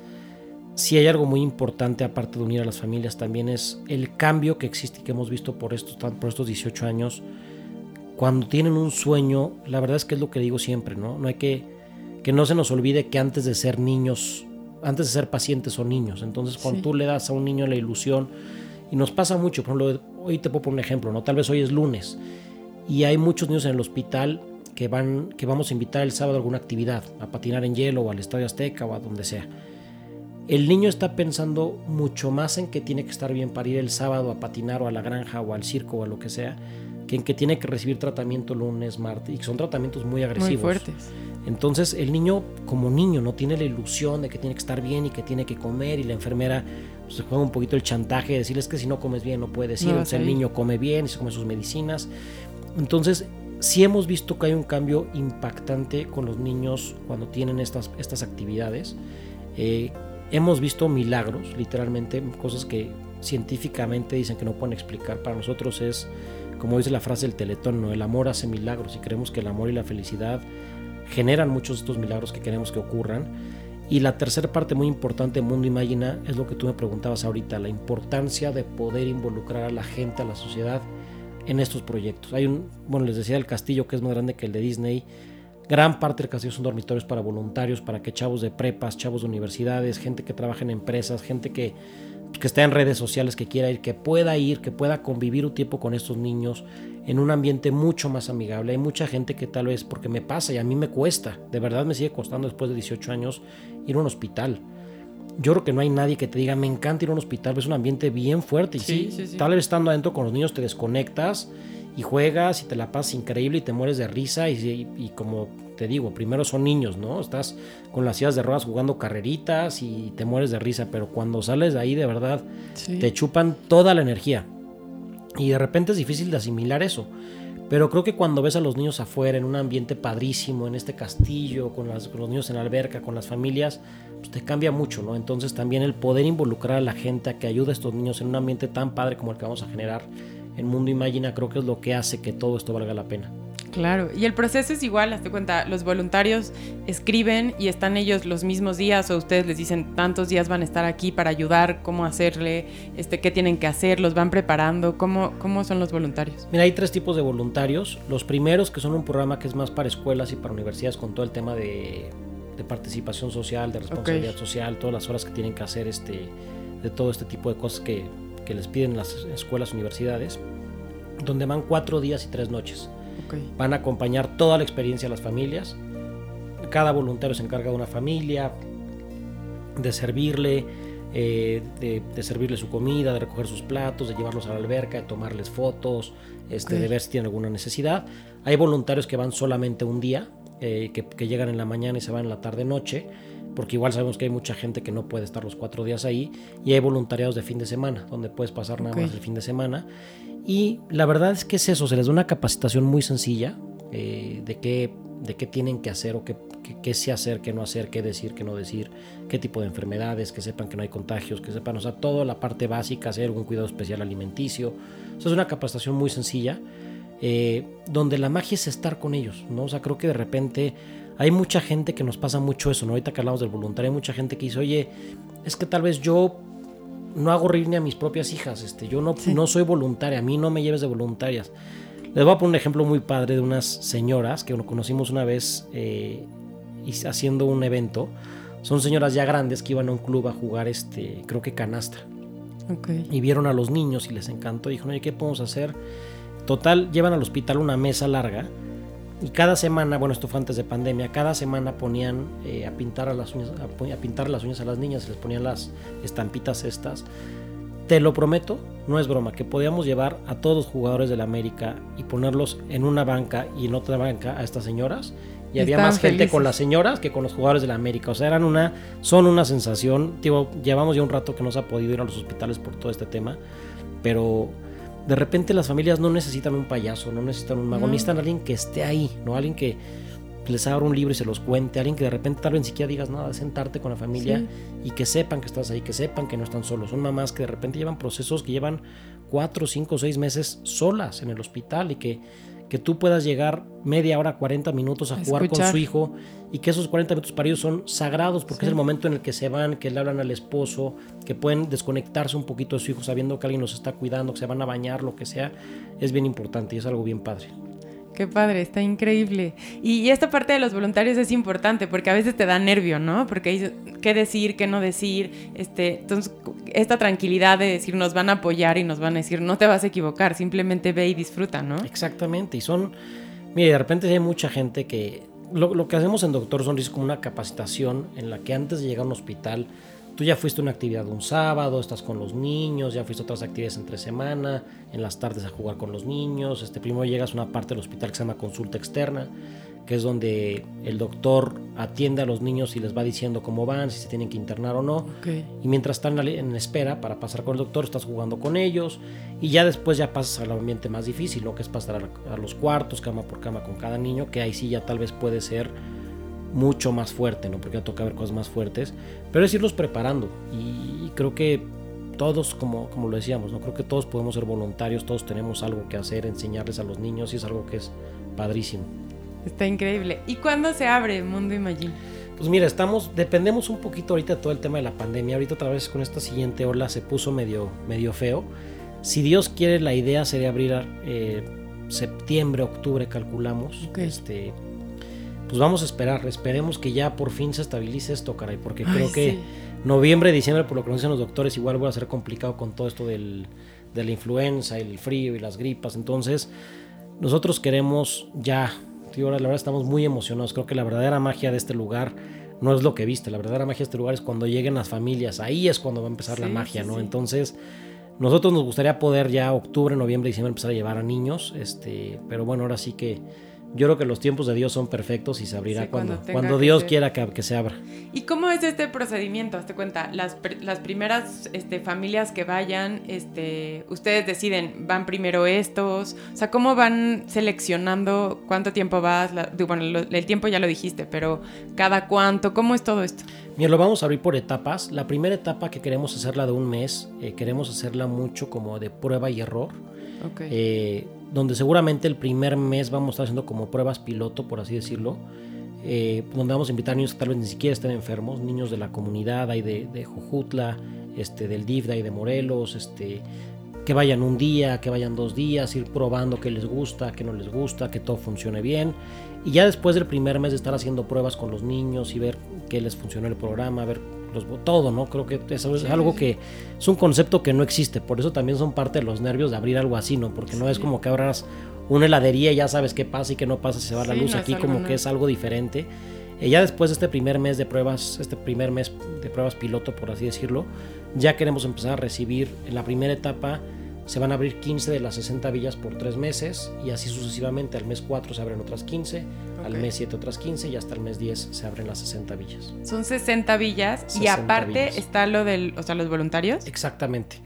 [SPEAKER 2] si hay algo muy importante aparte de unir a las familias, también es el cambio que existe y que hemos visto por estos, por estos 18 años. Cuando tienen un sueño, la verdad es que es lo que digo siempre, ¿no? No hay que, que no se nos olvide que antes de ser niños, antes de ser pacientes son niños. Entonces, cuando tú le das a un niño la ilusión, y nos pasa mucho, por ejemplo, hoy te puedo poner un ejemplo, ¿no? Tal vez hoy es lunes y hay muchos niños en el hospital que, van, que vamos a invitar el sábado a alguna actividad, a patinar en hielo o al Estadio Azteca o a donde sea. El niño está pensando mucho más en que tiene que estar bien para ir el sábado a patinar o a la granja o al circo o a lo que sea, que en que tiene que recibir tratamiento lunes, martes, y son tratamientos muy agresivos. Muy
[SPEAKER 1] fuertes.
[SPEAKER 2] Entonces el niño como niño no tiene la ilusión de que tiene que estar bien y que tiene que comer y la enfermera se juega un poquito el chantaje de decirles que si no comes bien no puedes ir, el niño come bien y se come sus medicinas. Entonces, sí hemos visto que hay un cambio impactante con los niños cuando tienen estas, estas actividades. Eh, hemos visto milagros, literalmente, cosas que científicamente dicen que no pueden explicar. Para nosotros es, como dice la frase del teletón, el amor hace milagros y creemos que el amor y la felicidad generan muchos de estos milagros que queremos que ocurran. Y la tercera parte muy importante de Mundo Imagina es lo que tú me preguntabas ahorita, la importancia de poder involucrar a la gente, a la sociedad en estos proyectos. Hay un, bueno, les decía el castillo que es más grande que el de Disney. Gran parte del castillo son dormitorios para voluntarios, para que chavos de prepas, chavos de universidades, gente que trabaja en empresas, gente que, que está en redes sociales, que quiera ir, que pueda ir, que pueda convivir un tiempo con estos niños. en un ambiente mucho más amigable. Hay mucha gente que tal vez, porque me pasa y a mí me cuesta, de verdad me sigue costando después de 18 años ir a un hospital. Yo creo que no hay nadie que te diga, me encanta ir a un hospital, es un ambiente bien fuerte. Y sí, tal vez estando adentro con los niños te desconectas y juegas y te la pasas increíble y te mueres de risa y, y, como te digo, primero son niños, ¿no? Estás con las sillas de ruedas jugando carreritas y te mueres de risa, pero cuando sales de ahí de verdad te chupan toda la energía. Y de repente es difícil de asimilar eso. Pero creo que cuando ves a los niños afuera, en un ambiente padrísimo, en este castillo, con, las, los niños en la alberca, con las familias, pues te cambia mucho, ¿no? Entonces también el poder involucrar a la gente a que ayude a estos niños en un ambiente tan padre como el que vamos a generar en Mundo Imagina, creo que es lo que hace que todo esto valga la pena.
[SPEAKER 1] Claro, y el proceso es igual, hazte cuenta, los voluntarios escriben y están ellos los mismos días o ustedes les dicen tantos días van a estar aquí para ayudar, cómo hacerle, este, qué tienen que hacer, los van preparando, cómo, cómo son los voluntarios.
[SPEAKER 2] Mira, hay tres tipos de voluntarios. Los primeros que son un programa que es más para escuelas y para universidades con todo el tema de, participación social, de responsabilidad social, todas las horas que tienen que hacer este, de todo este tipo de cosas que, que les piden las escuelas, universidades, donde van cuatro días y tres noches. Van a acompañar toda la experiencia a las familias. Cada voluntario se encarga de una familia, de servirle, eh, de, servirle su comida, de recoger sus platos, de llevarlos a la alberca, de tomarles fotos, este, de ver si tienen alguna necesidad. Hay voluntarios que van solamente un día, eh, que, llegan en la mañana y se van en la tarde-noche, porque igual sabemos que hay mucha gente que no puede estar los cuatro días ahí, y hay voluntariados de fin de semana, donde puedes pasar nada más el fin de semana. Y la verdad es que es eso, se les da una capacitación muy sencilla eh, de, qué, de qué tienen que hacer o qué, qué, se hacer, qué no hacer, qué decir, qué no decir, qué tipo de enfermedades, que sepan que no hay contagios, que sepan, o sea, toda la parte básica, hacer un cuidado especial alimenticio. O sea, es una capacitación muy sencilla eh, donde la magia es estar con ellos, ¿no? O sea, creo que de repente hay mucha gente que nos pasa mucho eso, ¿no? Ahorita que hablamos del voluntario, hay mucha gente que dice, oye, es que tal vez yo no hago reír ni a mis propias hijas. Este, yo no, no soy voluntaria, a mí no me lleves de voluntarias. Les voy a poner un ejemplo muy padre de unas señoras que conocimos una vez eh, haciendo un evento. Son señoras ya grandes que iban a un club a jugar, este, creo que canasta. Y vieron a los niños y les encantó. Dijeron, oye, ¿qué podemos hacer? Total, llevan al hospital una mesa larga y cada semana, bueno, esto fue antes de pandemia, cada semana ponían eh, a pintar a las uñas, a, pintar las uñas a las niñas, les ponían las estampitas estas. Te lo prometo, no es broma, que podíamos llevar a todos los jugadores de la América y ponerlos en una banca y en otra banca a estas señoras. Y, había más gente con las señoras que con los jugadores de la América. O sea, eran una, son una sensación. Digo, llevamos ya un rato que no se ha podido ir a los hospitales por todo este tema. Pero de repente las familias no necesitan un payaso, no necesitan un mago, necesitan alguien que esté ahí, ¿no? Alguien que les abra un libro y se los cuente, alguien que de repente tal vez ni siquiera digas nada, sentarte con la familia y que sepan que estás ahí, que sepan que no están solos. Son mamás que de repente llevan procesos que llevan cuatro, cinco, seis meses solas en el hospital y que que tú puedas llegar media hora, 40 minutos a, jugar con su hijo y que esos 40 minutos para ellos son sagrados porque es el momento en el que se van, que le hablan al esposo, que pueden desconectarse un poquito de su hijo sabiendo que alguien los está cuidando, que se van a bañar, lo que sea, es bien importante y es algo bien padre.
[SPEAKER 1] Qué padre, está increíble. Y, esta parte de los voluntarios es importante porque a veces te da nervio, ¿no? Porque qué decir, qué no decir. Este, entonces, esta tranquilidad de decir nos van a apoyar y nos van a decir no te vas a equivocar, simplemente ve y disfruta, ¿no?
[SPEAKER 2] Exactamente. Y son, mire, de repente hay mucha gente que lo, lo que hacemos en Doctor Sonrisa es como una capacitación en la que antes de llegar a un hospital Tú ya fuiste a una actividad un sábado, estás con los niños, ya fuiste a otras actividades entre semana, en las tardes a jugar con los niños. Este, primero llegas a una parte del hospital que se llama consulta externa, que es donde el doctor atiende a los niños y les va diciendo cómo van, si se tienen que internar o no. Y mientras están en espera para pasar con el doctor, estás jugando con ellos. Y ya después ya pasas al ambiente más difícil, lo que es pasar a los cuartos, cama por cama con cada niño, que ahí sí ya tal vez puede ser mucho más fuerte, ¿no? Porque ya toca ver cosas más fuertes, pero es irlos preparando y, creo que todos, como, como lo decíamos, ¿no? Creo que todos podemos ser voluntarios, todos tenemos algo que hacer, enseñarles a los niños y es algo que es padrísimo.
[SPEAKER 1] Está increíble. ¿Y cuándo se abre Mundo Imagine?
[SPEAKER 2] Pues mira, estamos, dependemos un poquito ahorita de todo el tema de la pandemia. Ahorita otra vez con esta siguiente ola se puso medio, medio feo. Si Dios quiere, la idea sería abrir eh, septiembre, octubre, calculamos. Este, pues vamos a esperar, esperemos que ya por fin se estabilice esto, caray, porque creo que noviembre, diciembre, por lo que nos dicen los doctores, igual va a ser complicado con todo esto del, de la influenza, el frío y las gripas, entonces nosotros queremos ya, tío, la verdad estamos muy emocionados. Creo que la verdadera magia de este lugar no es lo que viste. La verdadera magia de este lugar es cuando lleguen las familias. Ahí es cuando va a empezar la magia,
[SPEAKER 1] sí,
[SPEAKER 2] ¿no? Entonces, nosotros nos gustaría poder ya octubre, noviembre, diciembre empezar a llevar a niños. Este, pero bueno, ahora sí que yo creo que los tiempos de Dios son perfectos y se abrirá
[SPEAKER 1] Sí, cuando
[SPEAKER 2] cuando, cuando Dios
[SPEAKER 1] ser.
[SPEAKER 2] quiera que, que se abra.
[SPEAKER 1] ¿Y cómo es este procedimiento? Hazte cuenta, las, las primeras este, familias que vayan, este, ustedes deciden, van primero estos, o sea, ¿cómo van seleccionando cuánto tiempo vas? La- bueno, lo- el tiempo ya lo dijiste, pero cada cuánto, ¿cómo es todo esto?
[SPEAKER 2] Mira, lo vamos a abrir por etapas. La primera etapa que queremos hacerla de un mes, eh, queremos hacerla mucho como de prueba y error.
[SPEAKER 1] Ok.
[SPEAKER 2] eh, donde seguramente el primer mes vamos a estar haciendo como pruebas piloto, por así decirlo, eh, donde vamos a invitar niños que tal vez ni siquiera estén enfermos, niños de la comunidad, ahí de, de Jojutla, este, del DIF ahí de Morelos, este, que vayan un día, que vayan dos días, ir probando qué les gusta, qué no les gusta, que todo funcione bien. Y ya después del primer mes de estar haciendo pruebas con los niños y ver qué les funcionó el programa, ver los, todo, ¿no? Creo que eso es
[SPEAKER 1] Sí,
[SPEAKER 2] algo
[SPEAKER 1] sí.
[SPEAKER 2] que es un concepto que no existe, por eso también son parte de los nervios de abrir algo así, ¿no? Porque no es como que abras una heladería y ya sabes qué pasa y qué no pasa se va la luz.
[SPEAKER 1] no
[SPEAKER 2] Aquí como
[SPEAKER 1] nuevo.
[SPEAKER 2] que es algo diferente. Eh, ya después de este primer mes de pruebas, este primer mes de pruebas piloto, por así decirlo, ya queremos empezar a recibir en la primera etapa. Se van a abrir 15 de las 60 villas por tres meses y así sucesivamente. Al mes 4 se abren otras 15, al mes 7 otras 15 y hasta el mes 10 se abren las 60 villas.
[SPEAKER 1] Son 60 villas y
[SPEAKER 2] 60
[SPEAKER 1] aparte
[SPEAKER 2] villas.
[SPEAKER 1] está lo del, o sea, los voluntarios.
[SPEAKER 2] Exactamente.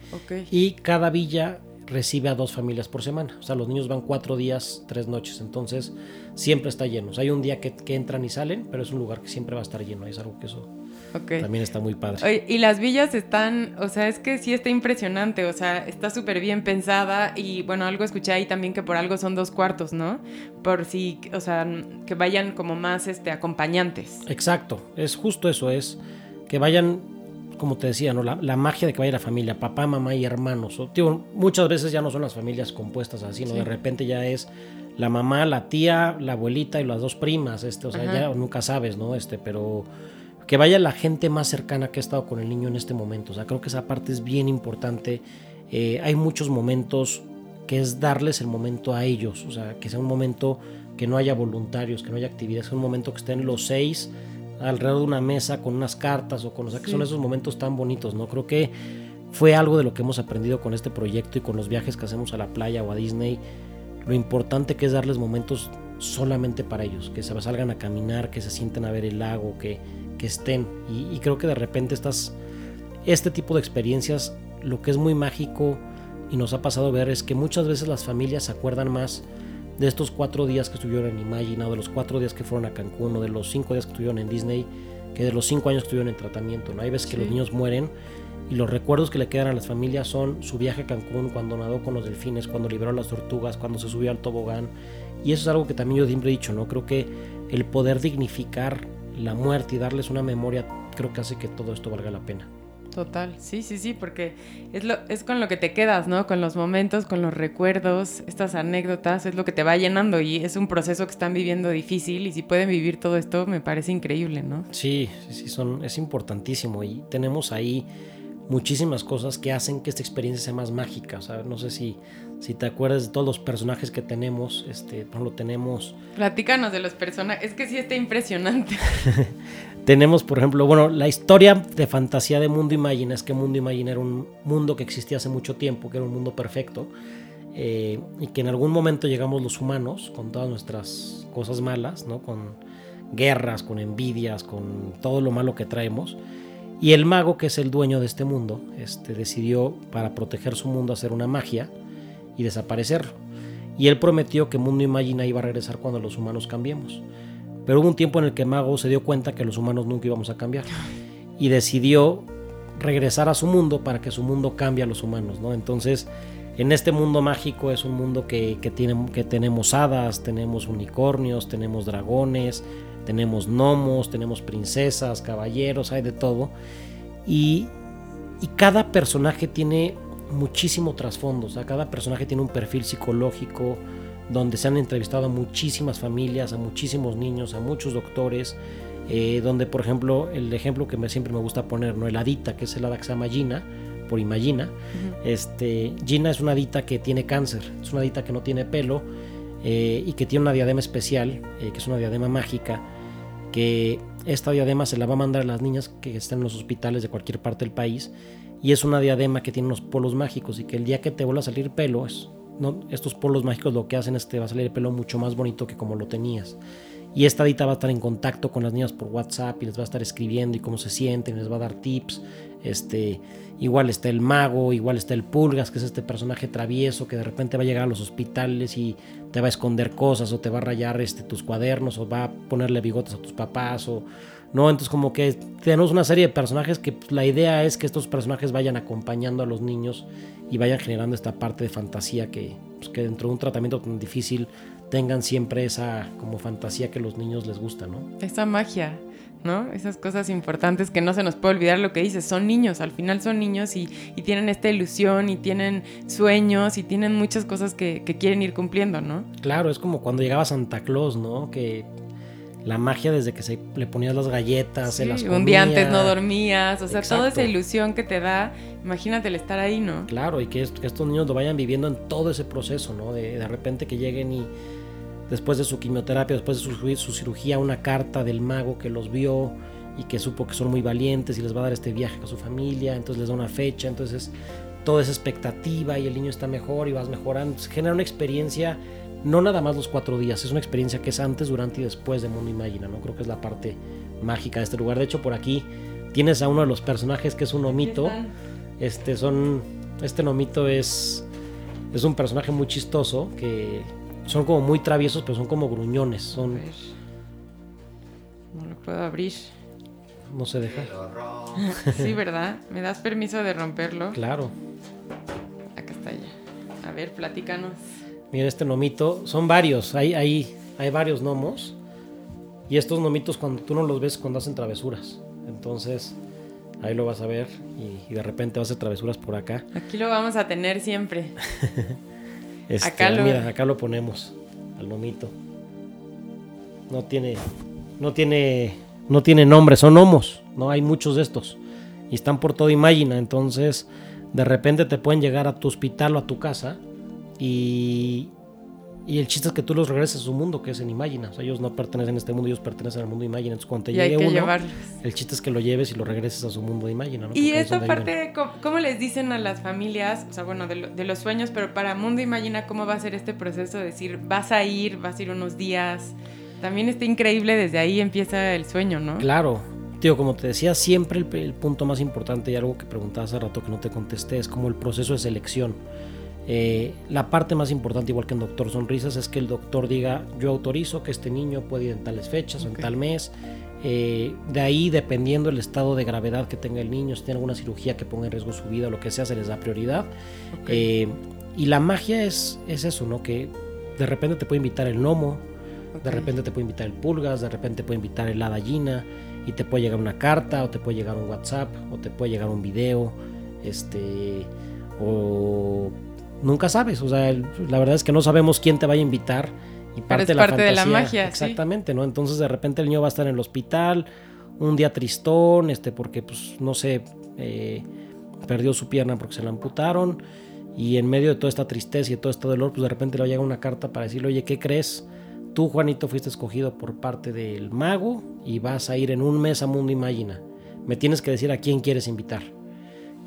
[SPEAKER 2] Y cada villa recibe a dos familias por semana. O sea, los niños van cuatro días, tres noches. Entonces, siempre está lleno. O sea, hay un día que, que entran y salen, pero es un lugar que siempre va a estar lleno. Es algo que eso también está muy padre.
[SPEAKER 1] Oye, y las villas están, o sea, es que sí está impresionante, o sea, está súper bien pensada y bueno, algo escuché ahí también que por algo son dos cuartos, ¿no? Por si, o sea, que vayan como más este, acompañantes.
[SPEAKER 2] Exacto. Es justo eso. Es que vayan, como te decía, ¿no? La, la magia de que vaya la familia, papá, mamá y hermanos. O, digo, muchas veces ya no son las familias compuestas así, ¿no?
[SPEAKER 1] Sí.
[SPEAKER 2] De repente ya es la mamá, la tía, la abuelita y las dos primas. Este, o sea,
[SPEAKER 1] Ajá.
[SPEAKER 2] ya nunca sabes, ¿no? Este, pero que vaya la gente más cercana que ha estado con el niño en este momento. O sea, creo que esa parte es bien importante. Eh, hay muchos momentos que es darles el momento a ellos. O sea, que sea un momento que no haya voluntarios, que no haya actividades, un momento que estén los seis alrededor de una mesa con unas cartas o con, o sea, que
[SPEAKER 1] Sí.
[SPEAKER 2] son esos momentos tan bonitos, ¿no? Creo que fue algo de lo que hemos aprendido con este proyecto y con los viajes que hacemos a la playa o a Disney. Lo importante que es darles momentos solamente para ellos, que se salgan a caminar, que se sienten a ver el lago, que, que estén. Y, y creo que de repente estas, este tipo de experiencias, lo que es muy mágico y nos ha pasado ver es que muchas veces las familias se acuerdan más de estos cuatro días que estuvieron en Imagine, o de los cuatro días que fueron a Cancún, o de los cinco días que estuvieron en Disney, que de los cinco años que estuvieron en tratamiento. ¿no? Hay veces que los niños mueren y los recuerdos que le quedan a las familias son su viaje a Cancún, cuando nadó con los delfines, cuando liberó a las tortugas, cuando se subió al tobogán. Y eso es algo que también yo siempre he dicho, ¿no? Creo que el poder dignificar la muerte y darles una memoria, creo que hace que todo esto valga la pena.
[SPEAKER 1] Total, sí, sí, sí, porque es, lo, es con lo que te quedas, ¿no? Con los momentos, con los recuerdos, estas anécdotas, es lo que te va llenando y es un proceso que están viviendo difícil y si pueden vivir todo esto me parece increíble, ¿no?
[SPEAKER 2] Sí, sí, sí, son, es importantísimo y tenemos ahí muchísimas cosas que hacen que esta experiencia sea más mágica. O sea, no sé si, si te acuerdas de todos los personajes que tenemos. Este, por ejemplo, tenemos,
[SPEAKER 1] Platícanos de los personajes, es que sí está impresionante.
[SPEAKER 2] tenemos, por ejemplo, bueno, la historia de fantasía de Mundo Imagine es que Mundo Imagine era un mundo que existía hace mucho tiempo, que era un mundo perfecto. eh, y que en algún momento llegamos los humanos con todas nuestras cosas malas, ¿no? Con guerras, con envidias, con todo lo malo que traemos. Y el mago, que es el dueño de este mundo, este, decidió para proteger su mundo hacer una magia y desaparecerlo. Y él prometió que Mundo Imagina iba a regresar cuando los humanos cambiemos. Pero hubo un tiempo en el que Mago se dio cuenta que los humanos nunca íbamos a cambiar. Y decidió regresar a su mundo para que su mundo cambie a los humanos, ¿no? Entonces, en este mundo mágico es un mundo que, que tiene, que tenemos hadas, tenemos unicornios, tenemos dragones, tenemos gnomos, tenemos princesas, caballeros, hay de todo. Y, y cada personaje tiene muchísimo trasfondo, o sea, cada personaje tiene un perfil psicológico donde se han entrevistado a muchísimas familias, a muchísimos niños, a muchos doctores, eh, donde por ejemplo el ejemplo que me, siempre me gusta poner, ¿no? el Adita, que es el hada que se llama Gina, por Imagina, este, Gina es una adita que tiene cáncer, es una adita que no tiene pelo, eh, y que tiene una diadema especial, eh, que es una diadema mágica, que esta diadema se la va a mandar a las niñas que estén en los hospitales de cualquier parte del país y es una diadema que tiene unos polos mágicos y que el día que te vuelva a salir pelo, estos polos mágicos lo que hacen es que te va a salir el pelo mucho más bonito que como lo tenías. Y esta dita va a estar en contacto con las niñas por WhatsApp y les va a estar escribiendo y cómo se sienten, les va a dar tips. Este, igual está el mago, igual está el Pulgas, que es este personaje travieso que de repente va a llegar a los hospitales y te va a esconder cosas o te va a rayar este, tus cuadernos o va a ponerle bigotes a tus papás o no, entonces como que tenemos una serie de personajes que pues, la idea es que estos personajes vayan acompañando a los niños y vayan generando esta parte de fantasía que, pues, que dentro de un tratamiento tan difícil tengan siempre esa como fantasía que los niños les gusta, ¿no?
[SPEAKER 1] Esa magia, ¿no? Esas cosas importantes que no se nos puede olvidar lo que dices, son niños, al final son niños y, tienen esta ilusión y tienen sueños y tienen muchas cosas que, que, quieren ir cumpliendo, ¿no?
[SPEAKER 2] Claro, es como cuando llegaba Santa Claus, ¿no? Que la magia desde que se le ponías las galletas, se las comía.
[SPEAKER 1] Un día antes no dormías, o sea, toda esa ilusión que te da, imagínate el estar ahí, ¿no?
[SPEAKER 2] Claro, y que, estos niños lo vayan viviendo en todo ese proceso, ¿no? De, de repente que lleguen y después de su quimioterapia, después de su, su cirugía, una carta del mago que los vio y que supo que son muy valientes y les va a dar este viaje con su familia, entonces les da una fecha, entonces toda esa expectativa y el niño está mejor y vas mejorando, genera una experiencia no nada más los cuatro días, es una experiencia que es antes, durante y después de Mundo Imagina, ¿no? Creo que es la parte mágica de este lugar. De hecho, por aquí tienes a uno de los personajes que es un nomito. Este son. Este nomito es. Es un personaje muy chistoso. Que son como muy traviesos, pero son como gruñones. Son.
[SPEAKER 1] No lo puedo abrir.
[SPEAKER 2] No se deja.
[SPEAKER 1] sí, ¿verdad? ¿Me das permiso de romperlo?
[SPEAKER 2] Claro.
[SPEAKER 1] Acá está ya. A ver, platícanos.
[SPEAKER 2] Mira este nomito, son varios, hay, hay, hay varios gnomos. Y estos nomitos cuando tú no los ves cuando hacen travesuras. Entonces, ahí lo vas a ver y, de repente vas a hacer travesuras por acá.
[SPEAKER 1] Aquí lo vamos a tener siempre.
[SPEAKER 2] Este, acá lo... Mira, acá lo ponemos, al nomito. No tiene, no tiene, no tiene nombre, son gnomos, ¿no? Hay muchos de estos. Y están por todo Imagina, entonces de repente te pueden llegar a tu hospital o a tu casa y, y el chiste es que tú los regreses a su mundo, que es en Imagina. O sea, ellos no pertenecen a este mundo, ellos pertenecen al mundo de Imagina. Entonces, cuando te llegue uno, el chiste es que lo lleves y lo regreses a su mundo de Imagina. ¿no?
[SPEAKER 1] Y esta parte, ¿cómo, les dicen a las familias? O sea, bueno, de, los sueños, pero para Mundo Imagina, ¿cómo va a ser este proceso de decir, vas a ir, vas a ir unos días? También está increíble, desde ahí empieza el sueño, ¿no?
[SPEAKER 2] Claro. Tío, como te decía, siempre el, el punto más importante y algo que preguntaba hace rato que no te contesté es como el proceso de selección. Eh, la parte más importante, igual que en Doctor Sonrisas, es que el doctor diga, yo autorizo que este niño puede ir en tales fechas o en tal mes. Eh, de ahí, dependiendo del estado de gravedad que tenga el niño, si tiene alguna cirugía que ponga en riesgo su vida o lo que sea, se les da prioridad. Eh, y la magia es, es eso, ¿no? Que de repente te puede invitar el gnomo, de repente te puede invitar el pulgas, de repente te puede invitar el hada gallina y te puede llegar una carta o te puede llegar un WhatsApp o te puede llegar un video, este, o nunca sabes. O sea, la verdad es que no sabemos quién te vaya a invitar. Y parte, de, la parte de la magia. Exactamente, ¿no? Entonces de repente el niño va a estar en el hospital, un día tristón, este, porque, pues, no sé, eh, perdió su pierna porque se la amputaron. Y en medio de toda esta tristeza y de todo este dolor, pues de repente le llega una carta para decirle, oye, ¿qué crees? Tú, Juanito, fuiste escogido por parte del mago y vas a ir en un mes a Mundo Imagina. Me tienes que decir a quién quieres invitar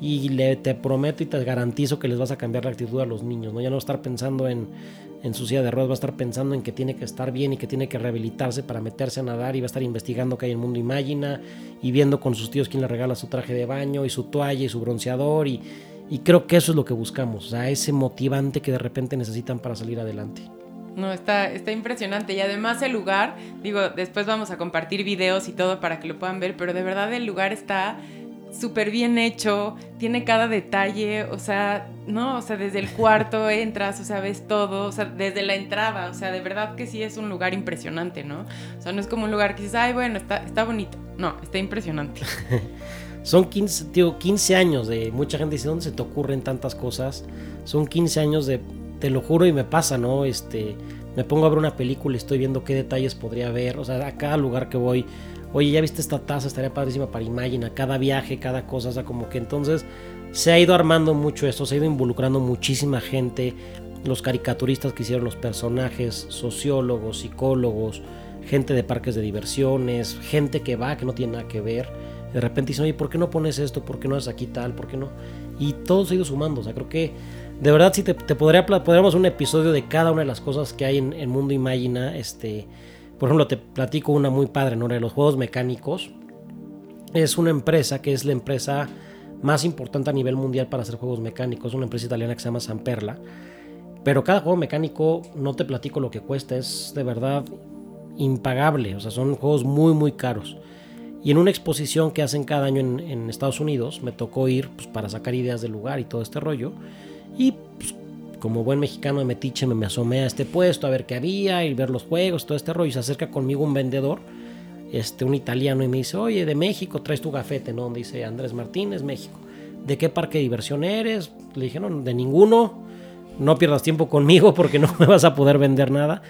[SPEAKER 2] y le, te prometo y te garantizo que les vas a cambiar la actitud a los niños, ¿no? Ya no estar pensando en, en su silla de ruedas, va a estar pensando en que tiene que estar bien y que tiene que rehabilitarse para meterse a nadar y va a estar investigando que hay en el mundo Imagina y viendo con sus tíos quién le regala su traje de baño y su toalla y su bronceador y, y creo que eso es lo que buscamos, o ese motivante que de repente necesitan para salir adelante.
[SPEAKER 1] No, está, está impresionante. Y además el lugar, digo, después vamos a compartir videos y todo para que lo puedan ver, pero de verdad el lugar está súper bien hecho, tiene cada detalle, o sea, no, o sea, desde el cuarto entras, o sea, ves todo, o sea, desde la entrada, o sea, de verdad que sí es un lugar impresionante, ¿no? O sea, no es como un lugar que dices, ay, bueno, está, está bonito, no, está impresionante.
[SPEAKER 2] Son 15, tío, 15 años de mucha gente dice, ¿dónde se te ocurren tantas cosas? Son 15 años de, te lo juro y me pasa, ¿no? Este, me pongo a ver una película y estoy viendo qué detalles podría haber, o sea, a cada lugar que voy oye, ya viste esta taza, estaría padrísima para Imagina, cada viaje, cada cosa, o sea, como que entonces se ha ido armando mucho esto, se ha ido involucrando muchísima gente. los caricaturistas que hicieron los personajes, sociólogos, psicólogos, gente de parques de diversiones, gente que va, que no tiene nada que ver. De repente dicen, oye, ¿por qué no pones esto? ¿Por qué no haces aquí tal? ¿Por qué no? Y todo se ha ido sumando. O sea, creo que de verdad si te, podría, podríamos un episodio de cada una de las cosas que hay en el mundo Imagina. Este, por ejemplo, te platico una muy padre, ¿no? De los juegos mecánicos. Es una empresa que es la empresa más importante a nivel mundial para hacer juegos mecánicos. Es una empresa italiana que se llama Samperla. Pero cada juego mecánico, no te platico lo que cuesta, es de verdad impagable. O sea, son juegos muy, muy caros. Y en una exposición que hacen cada año en, Estados Unidos, me tocó ir pues, para sacar ideas del lugar y todo este rollo. Y como buen mexicano de metiche me, me asomé a este puesto a ver qué había y ver los juegos, todo este rollo. Y se acerca conmigo un vendedor, este, un italiano, y me dice, oye, de México traes tu gafete, ¿no? Dice Andrés Martínez, México. ¿De qué parque de diversión eres? Le dije, no, de ninguno. No pierdas tiempo conmigo porque no me vas a poder vender nada.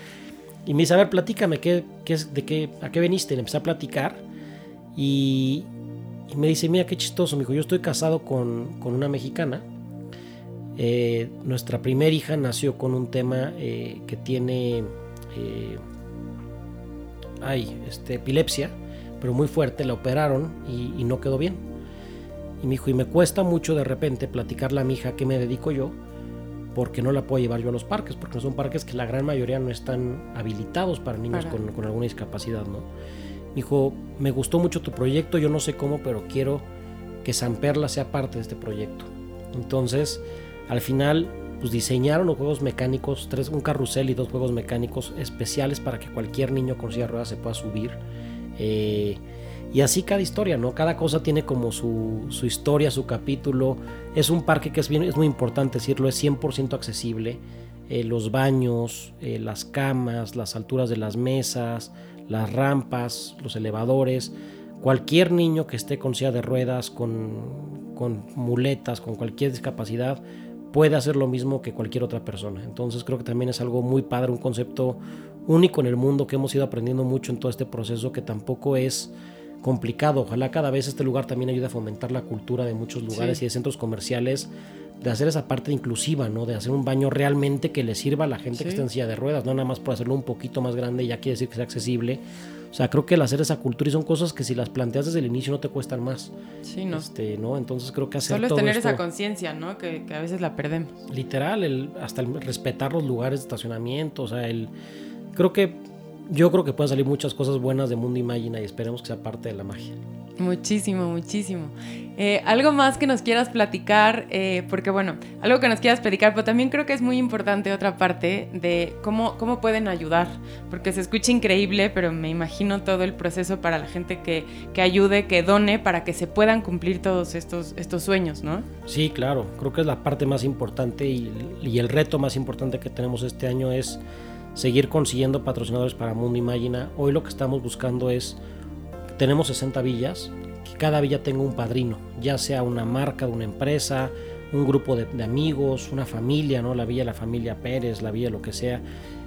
[SPEAKER 2] Y me dice, a ver, platícame, ¿qué, qué de qué, ¿a qué veniste? Le empecé a platicar y, me dice, mira, qué chistoso, me yo estoy casado con, una mexicana. Eh, nuestra primera hija nació con un tema eh, que tiene eh, ay, este, epilepsia, pero muy fuerte, la operaron y, y no quedó bien. Y me dijo, y me cuesta mucho de repente platicarle a mi hija qué me dedico yo porque no la puedo llevar yo a los parques, porque no son parques que la gran mayoría no están habilitados para niños Con, con, alguna discapacidad, ¿no? Me dijo, me gustó mucho tu proyecto, yo no sé cómo, pero quiero que San Perla sea parte de este proyecto. Entonces, al final, pues diseñaron los juegos mecánicos, tres, un carrusel y dos juegos mecánicos especiales para que cualquier niño con silla de ruedas se pueda subir. Eh, y así cada historia, ¿no? Cada cosa tiene como su, historia, su capítulo. Es un parque que es, bien, es muy importante decirlo, es 100% accesible. Eh, los baños, eh, las camas, las alturas de las mesas, las rampas, los elevadores. Cualquier niño que esté con silla de ruedas, con, con muletas, con cualquier discapacidad, puede hacer lo mismo que cualquier otra persona. Entonces creo que también es algo muy padre, un concepto único en el mundo que hemos ido aprendiendo mucho en todo este proceso que tampoco es complicado. Ojalá cada vez este lugar también ayude a fomentar la cultura de muchos lugares y de centros comerciales, de hacer esa parte inclusiva, ¿no? De hacer un baño realmente que le sirva a la gente que está en silla de ruedas, no nada más por hacerlo un poquito más grande, ya quiere decir que sea accesible. O sea, creo que el hacer esa cultura y son cosas que si las planteas desde el inicio no te cuestan más.
[SPEAKER 1] Sí, ¿no?
[SPEAKER 2] Este, ¿no? Entonces creo que hacer
[SPEAKER 1] Solo es tener esa conciencia, ¿no? Que, a veces la perdemos.
[SPEAKER 2] Literal, el, hasta el respetar los lugares de estacionamiento, o sea, el... Creo que yo creo que pueden salir muchas cosas buenas de Mundo Imagina y esperemos que sea parte de la magia.
[SPEAKER 1] Muchísimo, muchísimo. Eh, algo más que nos quieras platicar, eh, porque bueno, algo que nos quieras platicar, pero también creo que es muy importante otra parte de cómo, cómo pueden ayudar, porque se escucha increíble, pero me imagino todo el proceso para la gente que, que ayude, que done, para que se puedan cumplir todos estos, estos sueños, ¿no?
[SPEAKER 2] Sí, claro, creo que es la parte más importante y, y el reto más importante que tenemos este año es seguir consiguiendo patrocinadores para Mundo Imagina. Hoy lo que estamos buscando es, tenemos 60 villas, que cada villa tenga un padrino, ya sea una marca de una empresa, un grupo de, amigos, una familia, ¿no? La villa, la familia Pérez, la villa, lo que sea,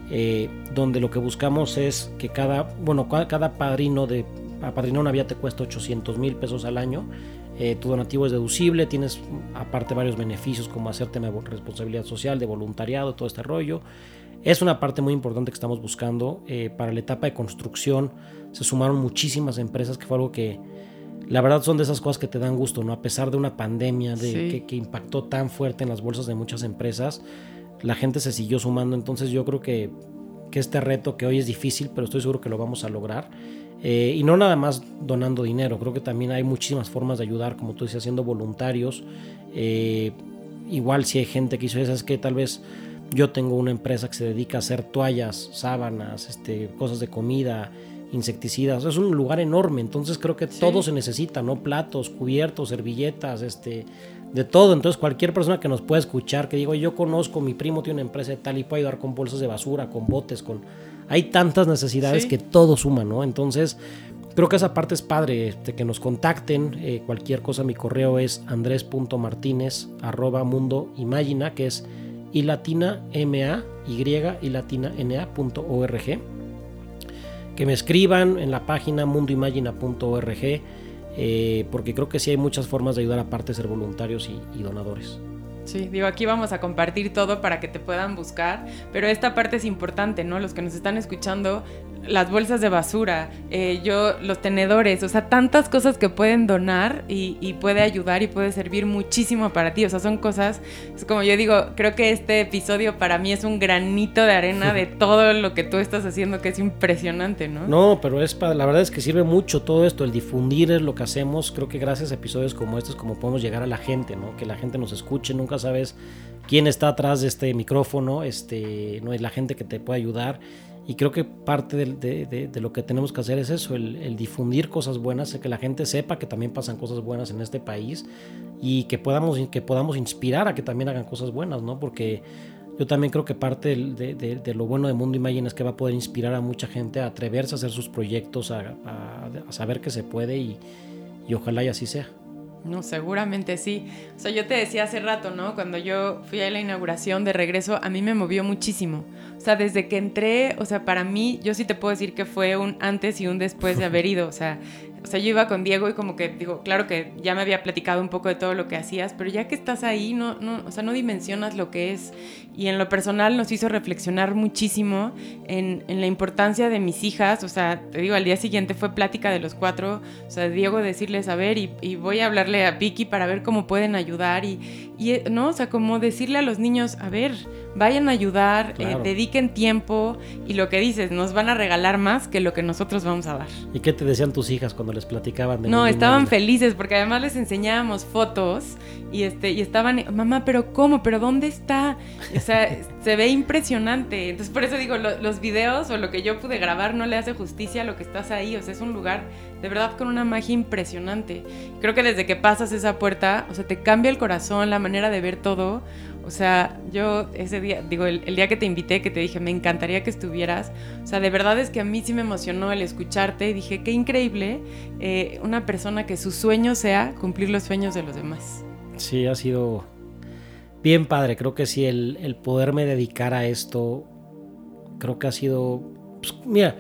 [SPEAKER 2] eh, donde lo que buscamos es que cada, bueno, cada, padrino de, apadrinar una villa te cuesta 800 mil pesos al año. Eh, tu donativo es deducible, tienes aparte varios beneficios como hacerte responsabilidad social, de voluntariado, todo este rollo. Es una parte muy importante que estamos buscando. Eh, para la etapa de construcción se sumaron muchísimas empresas, que fue algo que la verdad son de esas cosas que te dan gusto, ¿no? A pesar de una pandemia de, que, impactó tan fuerte en las bolsas de muchas empresas, la gente se siguió sumando. Entonces yo creo que, que este reto, que hoy es difícil, pero estoy seguro que lo vamos a lograr. Eh, y no nada más donando dinero, creo que también hay muchísimas formas de ayudar, como tú dices, haciendo voluntarios. Eh, igual si hay gente que hizo esas que tal vez yo tengo una empresa que se dedica a hacer toallas, sábanas, este, cosas de comida, insecticidas. Es un lugar enorme, entonces creo que todo se necesita, ¿no? Platos, cubiertos, servilletas, este, de todo. Entonces cualquier persona que nos pueda escuchar, que digo, yo conozco, mi primo tiene una empresa de tal y puede ayudar con bolsas de basura, con botes, con... Hay tantas necesidades que todo suma, ¿no? Entonces creo que esa parte es padre, este, que nos contacten. Eh, cualquier cosa, mi correo es andres.martinez arroba mundo imagina, que es y latina ma y y latina na.org que me escriban en la página mundoimagina.org eh, porque creo que sí hay muchas formas de ayudar aparte de ser voluntarios y, donadores.
[SPEAKER 1] Sí, digo, aquí vamos a compartir todo para que te puedan buscar, pero esta parte es importante, ¿no? Los que nos están escuchando, las bolsas de basura, eh, yo, los tenedores, o sea, tantas cosas que pueden donar y, y, puede ayudar y puede servir muchísimo para ti. O sea, son cosas, es como yo digo, creo que este episodio para mí es un granito de arena de todo lo que tú estás haciendo, que es impresionante, ¿no?
[SPEAKER 2] No, pero es para, la verdad es que sirve mucho todo esto, el difundir es lo que hacemos. Creo que gracias a episodios como estos, como podemos llegar a la gente, ¿no? Que la gente nos escuche, nunca sabes quién está atrás de este micrófono, este, no es la gente que te puede ayudar y creo que parte de, lo que tenemos que hacer es eso, el, difundir cosas buenas, que la gente sepa que también pasan cosas buenas en este país y que podamos, que podamos inspirar a que también hagan cosas buenas, ¿no? Porque yo también creo que parte de, lo bueno de Mundo Imagine es que va a poder inspirar a mucha gente a atreverse a hacer sus proyectos, a saber que se puede y, y ojalá y así sea.
[SPEAKER 1] No, seguramente sí. O sea, yo te decía hace rato, ¿no? Cuando yo fui a la inauguración de regreso, a mí me movió muchísimo. O sea, desde que entré, o sea, para mí, yo sí te puedo decir que fue un antes y un después de haber ido. O sea, o sea, yo iba con Diego y como que digo, claro que ya me había platicado un poco de todo lo que hacías, pero ya que estás ahí, no, no, o sea, no dimensionas lo que es. Y en lo personal nos hizo reflexionar muchísimo en, en, la importancia de mis hijas. O sea, te digo, al día siguiente fue plática de los cuatro. O sea, Diego decirles, a ver, y, y voy a hablarle a Vicky para ver cómo pueden ayudar. Y, y, ¿no? O sea, como decirle a los niños, a ver, vayan a ayudar, claro. eh, dediquen tiempo. Y lo que dices, nos van a regalar más que lo que nosotros vamos a dar.
[SPEAKER 2] ¿Y qué te decían tus hijas cuando les platicaban de
[SPEAKER 1] No, estaban felices porque además les enseñábamos fotos y este y estaban, mamá, pero ¿cómo? ¿Pero dónde está? O sea, se ve impresionante. Entonces, por eso digo, lo, los videos o lo que yo pude grabar no le hace justicia a lo que estás ahí. O sea, es un lugar de verdad con una magia impresionante. Creo que desde que pasas esa puerta, o sea, te cambia el corazón, la manera de ver todo. O sea, yo ese día, digo, el, día que te invité, que te dije, me encantaría que estuvieras, o sea, de verdad es que a mí sí me emocionó el escucharte y dije, qué increíble eh, una persona que su sueño sea cumplir los sueños de los demás.
[SPEAKER 2] Sí, ha sido bien padre, creo que sí, el, el poderme dedicar a esto, creo que ha sido, pues, mira,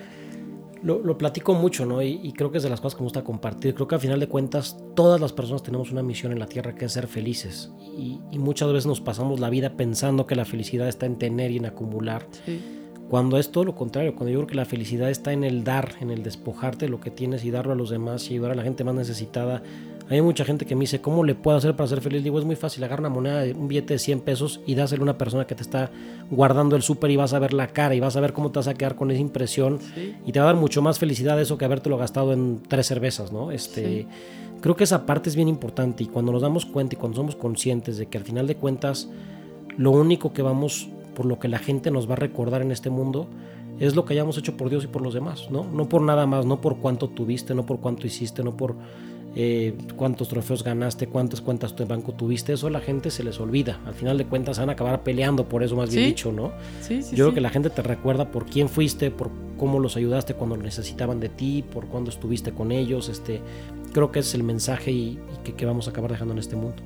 [SPEAKER 2] lo, lo, platico mucho, ¿no? Y, y, creo que es de las cosas que me gusta compartir. Creo que al final de cuentas, todas las personas tenemos una misión en la Tierra que es ser felices. Y, y muchas veces nos pasamos la vida pensando que la felicidad está en tener y en acumular. Sí. Cuando es todo lo contrario, cuando yo creo que la felicidad está en el dar, en el despojarte de lo que tienes y darlo a los demás y ayudar a la gente más necesitada. Hay mucha gente que me dice, ¿cómo le puedo hacer para ser feliz? Digo, es muy fácil, agarra una moneda, un billete de 100 pesos y dáselo a una persona que te está guardando el súper y vas a ver la cara y vas a ver cómo te vas a quedar con esa impresión sí. y te va a dar mucho más felicidad eso que habértelo gastado en tres cervezas, ¿no? Este, sí. Creo que esa parte es bien importante y cuando nos damos cuenta y cuando somos conscientes de que al final de cuentas lo único que vamos, por lo que la gente nos va a recordar en este mundo, es lo que hayamos hecho por Dios y por los demás, ¿no? No por nada más, no por cuánto tuviste, no por cuánto hiciste, no por eh, cuántos trofeos ganaste, cuántas cuentas de banco tuviste, eso a la gente se les olvida. Al final de cuentas van a acabar peleando por eso, más bien
[SPEAKER 1] ¿Sí?
[SPEAKER 2] dicho, ¿no?
[SPEAKER 1] Sí, sí,
[SPEAKER 2] Yo creo que la gente te recuerda por quién fuiste, por cómo los ayudaste cuando lo necesitaban de ti, por cuándo estuviste con ellos. Este, creo que ese es el mensaje y, y que, que vamos a acabar dejando en este mundo.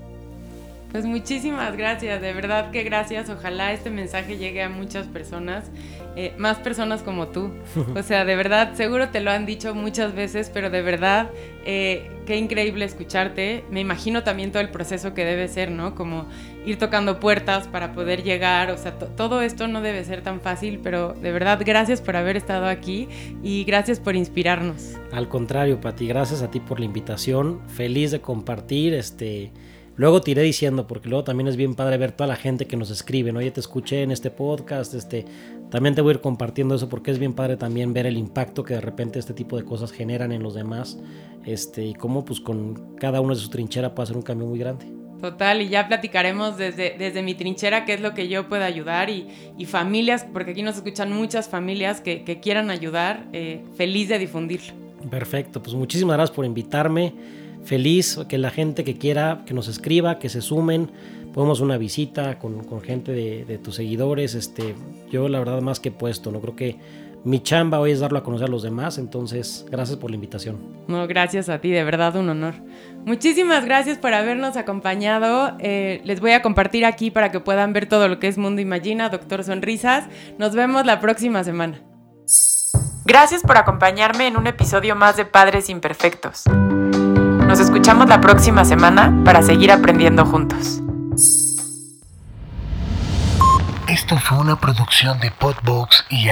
[SPEAKER 1] Pues muchísimas gracias, de verdad que gracias. Ojalá este mensaje llegue a muchas personas, eh, más personas como tú. O sea, de verdad, seguro te lo han dicho muchas veces, pero de verdad, eh, qué increíble escucharte. Me imagino también todo el proceso que debe ser, ¿no? Como ir tocando puertas para poder llegar. O sea, todo esto no debe ser tan fácil, pero de verdad, gracias por haber estado aquí y gracias por inspirarnos.
[SPEAKER 2] Al contrario, Pati, gracias a ti por la invitación. Feliz de compartir este Luego te iré diciendo, porque luego también es bien padre ver toda la gente que nos escribe, ¿no? Oye, te escuché en este podcast, este, también te voy a ir compartiendo eso porque es bien padre también ver el impacto que de repente este tipo de cosas generan en los demás, este, y cómo pues con cada uno de sus trincheras puede hacer un cambio muy grande.
[SPEAKER 1] Total, y ya platicaremos desde, desde mi trinchera qué es lo que yo puedo ayudar y, y familias, porque aquí nos escuchan muchas familias que, que quieran ayudar, eh, feliz de difundirlo.
[SPEAKER 2] Perfecto, pues muchísimas gracias por invitarme feliz que la gente que quiera que nos escriba, que se sumen, podemos una visita con, con gente de, de, tus seguidores. Este, yo la verdad más que puesto, no creo que mi chamba hoy es darlo a conocer a los demás, entonces gracias por la invitación.
[SPEAKER 1] No, gracias a ti, de verdad un honor. Muchísimas gracias por habernos acompañado. Eh, les voy a compartir aquí para que puedan ver todo lo que es Mundo Imagina, Doctor Sonrisas. Nos vemos la próxima semana. Gracias por acompañarme en un episodio más de Padres Imperfectos. Nos escuchamos la próxima semana para seguir aprendiendo juntos.
[SPEAKER 3] Esto fue una producción de Podbox y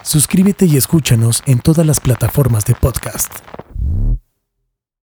[SPEAKER 4] Suscríbete y escúchanos en todas las plataformas de podcast.